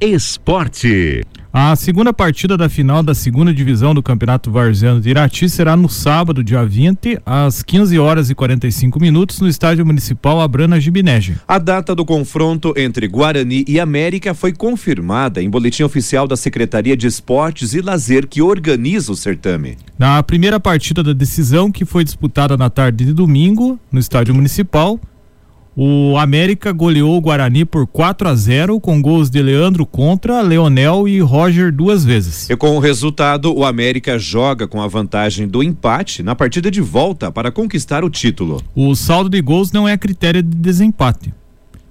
Esporte. A segunda partida da final da segunda divisão do Campeonato Varziano de Irati será no sábado, dia 20, às 15 horas e 45 minutos, no Estádio Municipal Abrana Gibinege. A data do confronto entre Guarani e América foi confirmada em boletim oficial da Secretaria de Esportes e Lazer, que organiza o certame. Na primeira partida da decisão, que foi disputada na tarde de domingo, no Estádio Municipal, o América goleou o Guarani por 4 a 0 com gols de Leandro contra, Leonel e Roger duas vezes. E com o resultado, o América joga com a vantagem do empate na partida de volta para conquistar o título. O saldo de gols não é critério de desempate.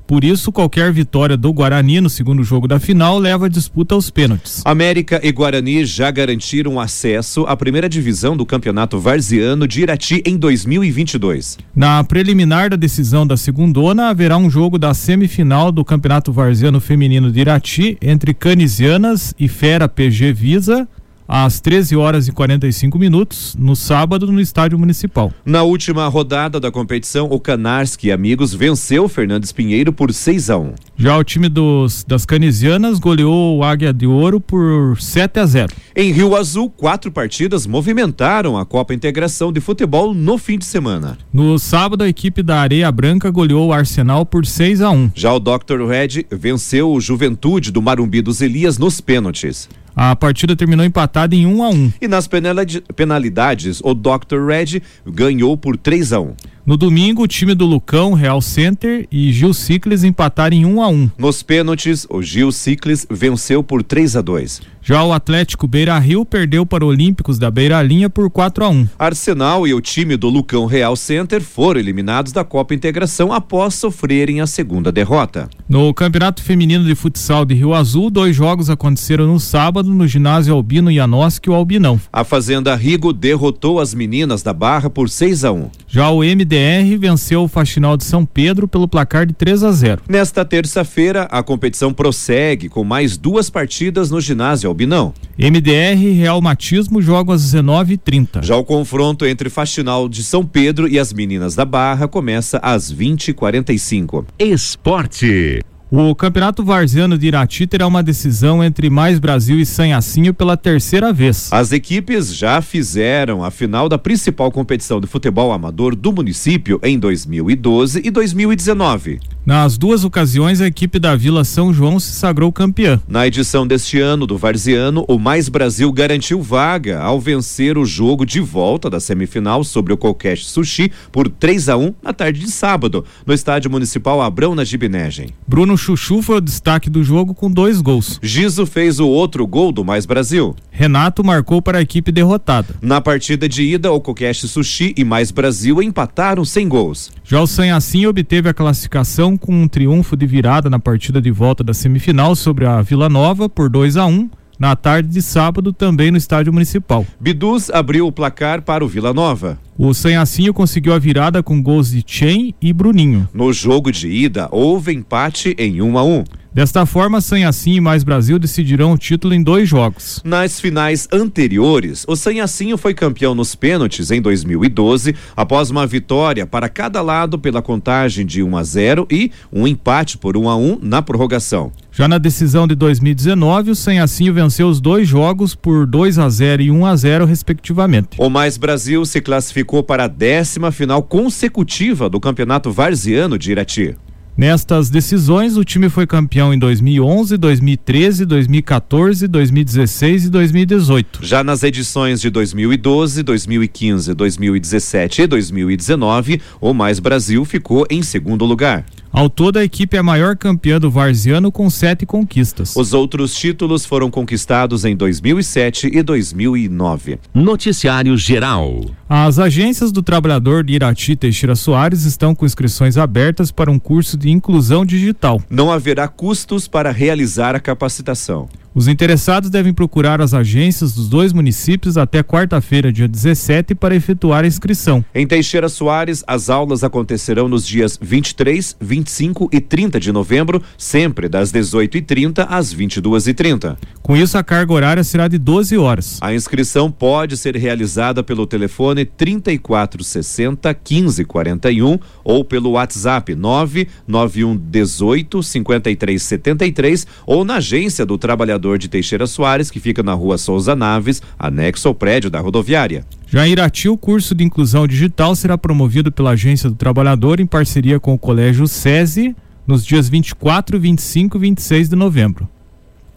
Por isso, qualquer vitória do Guarani no segundo jogo da final leva a disputa aos pênaltis. América e Guarani já garantiram acesso à primeira divisão do Campeonato Varziano de Irati em 2022. Na preliminar da decisão da segundona, haverá um jogo da semifinal do Campeonato Varziano Feminino de Irati entre Canisianas e Fera PG Visa às 13 horas e 45 minutos, no sábado, no Estádio Municipal. Na última rodada da competição, o Canarski Amigos venceu Fernandes Pinheiro por 6 a 1. Já o time dos, das Canisianas goleou o Águia de Ouro por 7 a 0. Em Rio Azul, quatro partidas movimentaram a Copa Integração de Futebol no fim de semana. No sábado, a equipe da Areia Branca goleou o Arsenal por 6 a 1. Já o Dr. Red venceu o Juventude do Marumbi dos Elias nos pênaltis. A partida terminou empatada em 1 um a 1 um. E nas penalidades, o Dr. Red ganhou por 3 a 1 no domingo, o time do Lucão, Real Center e Gil Ciclis empataram em 1 um a 1. Nos pênaltis, o Gil Ciclis venceu por 3 a 2. Já o Atlético Beira Rio perdeu para o Olímpicos da Beira Linha por 4 a 1. Arsenal e o time do Lucão Real Center foram eliminados da Copa Integração após sofrerem a segunda derrota. No Campeonato Feminino de Futsal de Rio Azul, dois jogos aconteceram no sábado no ginásio Albino Janoski o Albinão. A Fazenda Rigo derrotou as meninas da Barra por 6 a 1. Já o MD MDR venceu o Faxinal de São Pedro pelo placar de 3 a 0. Nesta terça-feira, a competição prossegue com mais duas partidas no ginásio Albinão. MDR e Real Matismo jogam às 19h30. Já o confronto entre Faxinal de São Pedro e as meninas da Barra começa às 20h45. Esporte. O Campeonato Varziano de Irati terá uma decisão entre Mais Brasil e Sanhacinho pela terceira vez. As equipes já fizeram a final da principal competição de futebol amador do município em 2012 e 2019. Nas duas ocasiões, a equipe da Vila São João se sagrou campeã. Na edição deste ano do Varziano, o Mais Brasil garantiu vaga ao vencer o jogo de volta da semifinal sobre o Colcast Sushi por 3 a 1 na tarde de sábado, no estádio municipal Abrão na Gibinegem. Bruno Chuchu foi o destaque do jogo com dois gols. Giso fez o outro gol do Mais Brasil. Renato marcou para a equipe derrotada. Na partida de ida, o Colcast Sushi e Mais Brasil empataram sem gols. Já o Sanhacim obteve a classificação com um triunfo de virada na partida de volta da semifinal sobre a Vila Nova por 2 a 1 um, na tarde de sábado também no estádio municipal. Biduz abriu o placar para o Vila Nova. O Sanhacinho conseguiu a virada com gols de Chen e Bruninho. No jogo de ida, houve empate em 1 um a 1. Um. Desta forma, Sanhacinho e Mais Brasil decidirão o título em dois jogos. Nas finais anteriores, o Sanhacinho foi campeão nos pênaltis em 2012, após uma vitória para cada lado pela contagem de 1 a 0 e um empate por 1 a 1 na prorrogação. Já na decisão de 2019, o Sanhacinho venceu os dois jogos por 2 a 0 e 1 a 0 respectivamente. O Mais Brasil se classificou para a décima final consecutiva do Campeonato Varziano de Irati. Nestas decisões, o time foi campeão em 2011, 2013, 2014, 2016 e 2018. Já nas edições de 2012, 2015, 2017 e 2019, o Mais Brasil ficou em segundo lugar. Ao todo, a equipe é a maior campeã do Varziano com sete conquistas. Os outros títulos foram conquistados em 2007 e 2009. Noticiário Geral. As agências do trabalhador de Irati Teixeira Soares estão com inscrições abertas para um curso de inclusão digital. Não haverá custos para realizar a capacitação. Os interessados devem procurar as agências dos dois municípios até quarta-feira, dia 17, para efetuar a inscrição. Em Teixeira Soares, as aulas acontecerão nos dias 23, 25 e 30 de novembro, sempre das 18h30 às 22h30. Com isso, a carga horária será de 12 horas. A inscrição pode ser realizada pelo telefone 3460 1541 ou pelo WhatsApp 991 18 5373 ou na agência do trabalhador de Teixeira Soares, que fica na rua Souza Naves, anexo ao prédio da rodoviária. Já em Irati, o curso de inclusão digital será promovido pela Agência do Trabalhador em parceria com o Colégio SESI nos dias 24, 25 e 26 de novembro.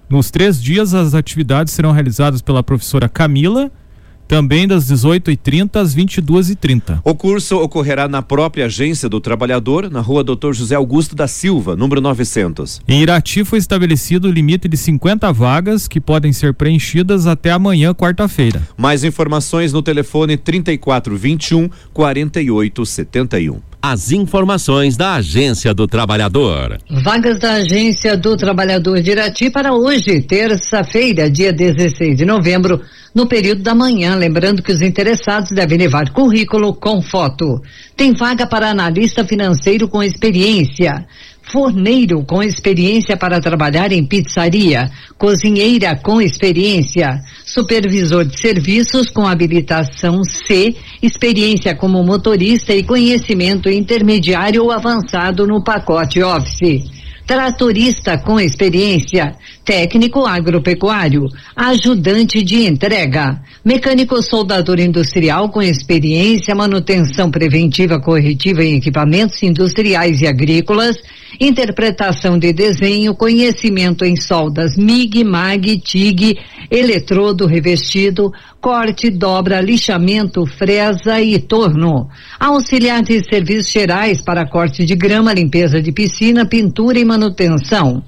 Nos três dias, as atividades serão realizadas pela professora Camila, também das 18h30 às 22h30. O curso ocorrerá na própria agência do trabalhador, na rua Dr. José Augusto da Silva, número 900. Em Irati foi estabelecido o limite de 50 vagas que podem ser preenchidas até amanhã, quarta-feira. Mais informações no telefone 3421 4871. As informações da Agência do Trabalhador. Vagas da Agência do Trabalhador de Irati para hoje, terça-feira, dia 16 de novembro, no período da manhã. Lembrando que os interessados devem levar currículo com foto. Tem vaga para analista financeiro com experiência forneiro com experiência para trabalhar em pizzaria, cozinheira com experiência, supervisor de serviços com habilitação C, experiência como motorista e conhecimento intermediário ou avançado no pacote Office. Tratorista com experiência, técnico agropecuário, ajudante de entrega, mecânico soldador industrial com experiência, manutenção preventiva corretiva em equipamentos industriais e agrícolas, interpretação de desenho, conhecimento em soldas MIG, MAG, TIG, eletrodo revestido, corte, dobra, lixamento, fresa e torno. Auxiliar de serviços gerais para corte de grama, limpeza de piscina, pintura e manutenção.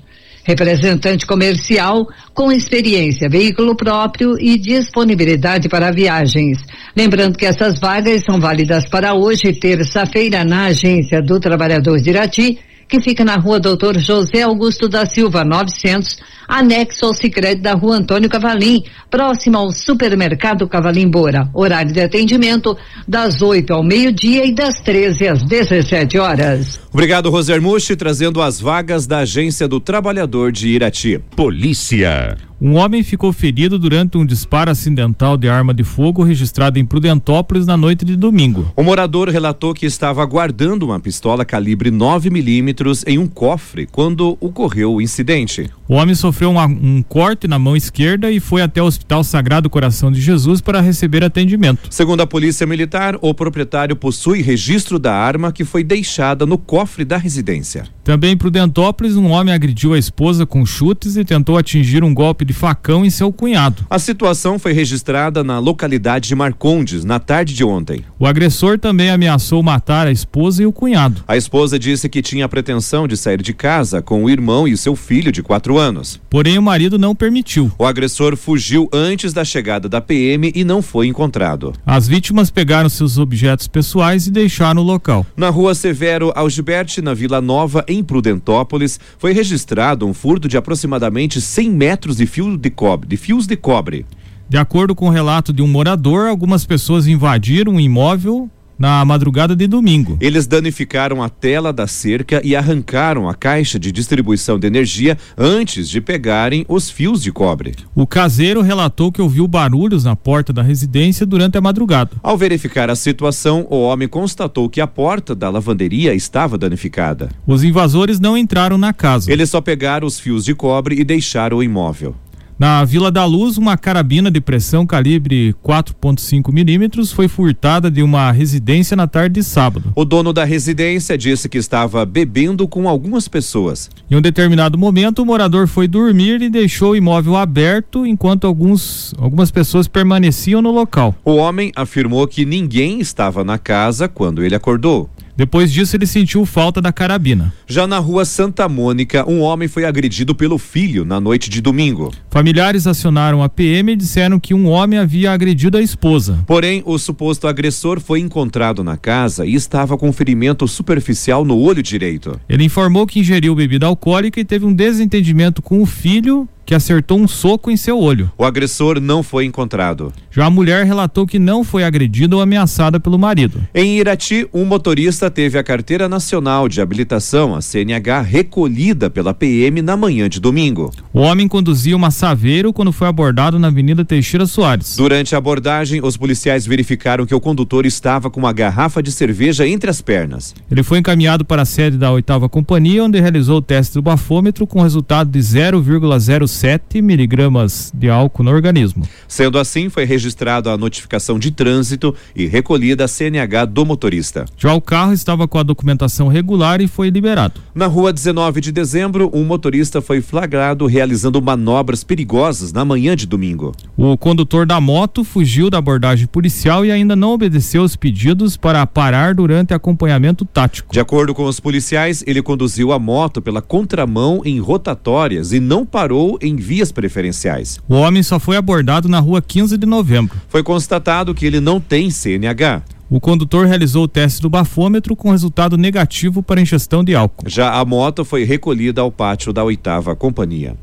Representante comercial com experiência, veículo próprio e disponibilidade para viagens. Lembrando que essas vagas são válidas para hoje, terça-feira, na Agência do Trabalhador de Irati que fica na rua Doutor José Augusto da Silva, 900, anexo ao Sicredi da rua Antônio Cavalim, próximo ao supermercado Cavalim Bora. Horário de atendimento das 8 ao meio-dia e das 13 às 17 horas. Obrigado, Rosermushi, trazendo as vagas da Agência do Trabalhador de Irati. Polícia. Um homem ficou ferido durante um disparo acidental de arma de fogo registrado em Prudentópolis na noite de domingo. O morador relatou que estava guardando uma pistola calibre 9 milímetros em um cofre quando ocorreu o incidente. O homem sofreu um, um, corte na mão esquerda e foi até o Hospital Sagrado Coração de Jesus para receber atendimento. Segundo a Polícia Militar, o proprietário possui registro da arma que foi deixada no cofre da residência. Também em Prudentópolis, um homem agrediu a esposa com chutes e tentou atingir um golpe de facão em seu cunhado. A situação foi registrada na localidade de Marcondes na tarde de ontem. O agressor também ameaçou matar a esposa e o cunhado. A esposa disse que tinha a pretensão de sair de casa com o irmão e seu filho de quatro anos. Porém, o marido não permitiu. O agressor fugiu antes da chegada da PM e não foi encontrado. As vítimas pegaram seus objetos pessoais e deixaram o local. Na rua Severo Algiberte, na Vila Nova, em Prudentópolis, foi registrado um furto de aproximadamente 100 metros de fio de cobre, de fios de cobre. De acordo com o relato de um morador, algumas pessoas invadiram o imóvel na madrugada de domingo. Eles danificaram a tela da cerca e arrancaram a caixa de distribuição de energia antes de pegarem os fios de cobre. O caseiro relatou que ouviu barulhos na porta da residência durante a madrugada. Ao verificar a situação, o homem constatou que a porta da lavanderia estava danificada. Os invasores não entraram na casa. Eles só pegaram os fios de cobre e deixaram o imóvel. Na Vila da Luz, uma carabina de pressão calibre 4.5 milímetros foi furtada de uma residência na tarde de sábado. O dono da residência disse que estava bebendo com algumas pessoas. Em um determinado momento, o morador foi dormir e deixou o imóvel aberto enquanto alguns, algumas pessoas permaneciam no local. O homem afirmou que ninguém estava na casa quando ele acordou. Depois disso, ele sentiu falta da carabina. Já na rua Santa Mônica, um homem foi agredido pelo filho na noite de domingo. Familiares acionaram a PM e disseram que um homem havia agredido a esposa. Porém, o suposto agressor foi encontrado na casa e estava com ferimento superficial no olho direito. Ele informou que ingeriu bebida alcoólica e teve um desentendimento com o filho que acertou um soco em seu olho. O agressor não foi encontrado. Já a mulher relatou que não foi agredida ou ameaçada pelo marido. Em Irati, um motorista teve a carteira nacional de habilitação, a CNH, recolhida pela PM na manhã de domingo. O homem conduzia uma Saveiro quando foi abordado na Avenida Teixeira Soares. Durante a abordagem, os policiais verificaram que o condutor estava com uma garrafa de cerveja entre as pernas. Ele foi encaminhado para a sede da oitava companhia, onde realizou o teste do bafômetro com resultado de 0,07 miligramas de álcool no organismo. Sendo assim, foi registrado a notificação de trânsito e recolhida a CNH do motorista. Já o carro estava com a documentação regular e foi liberado. Na rua 19 de dezembro, um motorista foi flagrado realizando manobras perigosas na manhã de domingo. O condutor da moto fugiu da abordagem policial e ainda não obedeceu os pedidos para parar durante acompanhamento tático. De acordo com os policiais, ele conduziu a moto pela contramão em rotatórias e não parou em vias preferenciais. O homem só foi abordado na rua 15 de novembro. Foi constatado que ele não tem CNH. O condutor realizou o teste do bafômetro com resultado negativo para ingestão de álcool. Já a moto foi recolhida ao pátio da oitava companhia.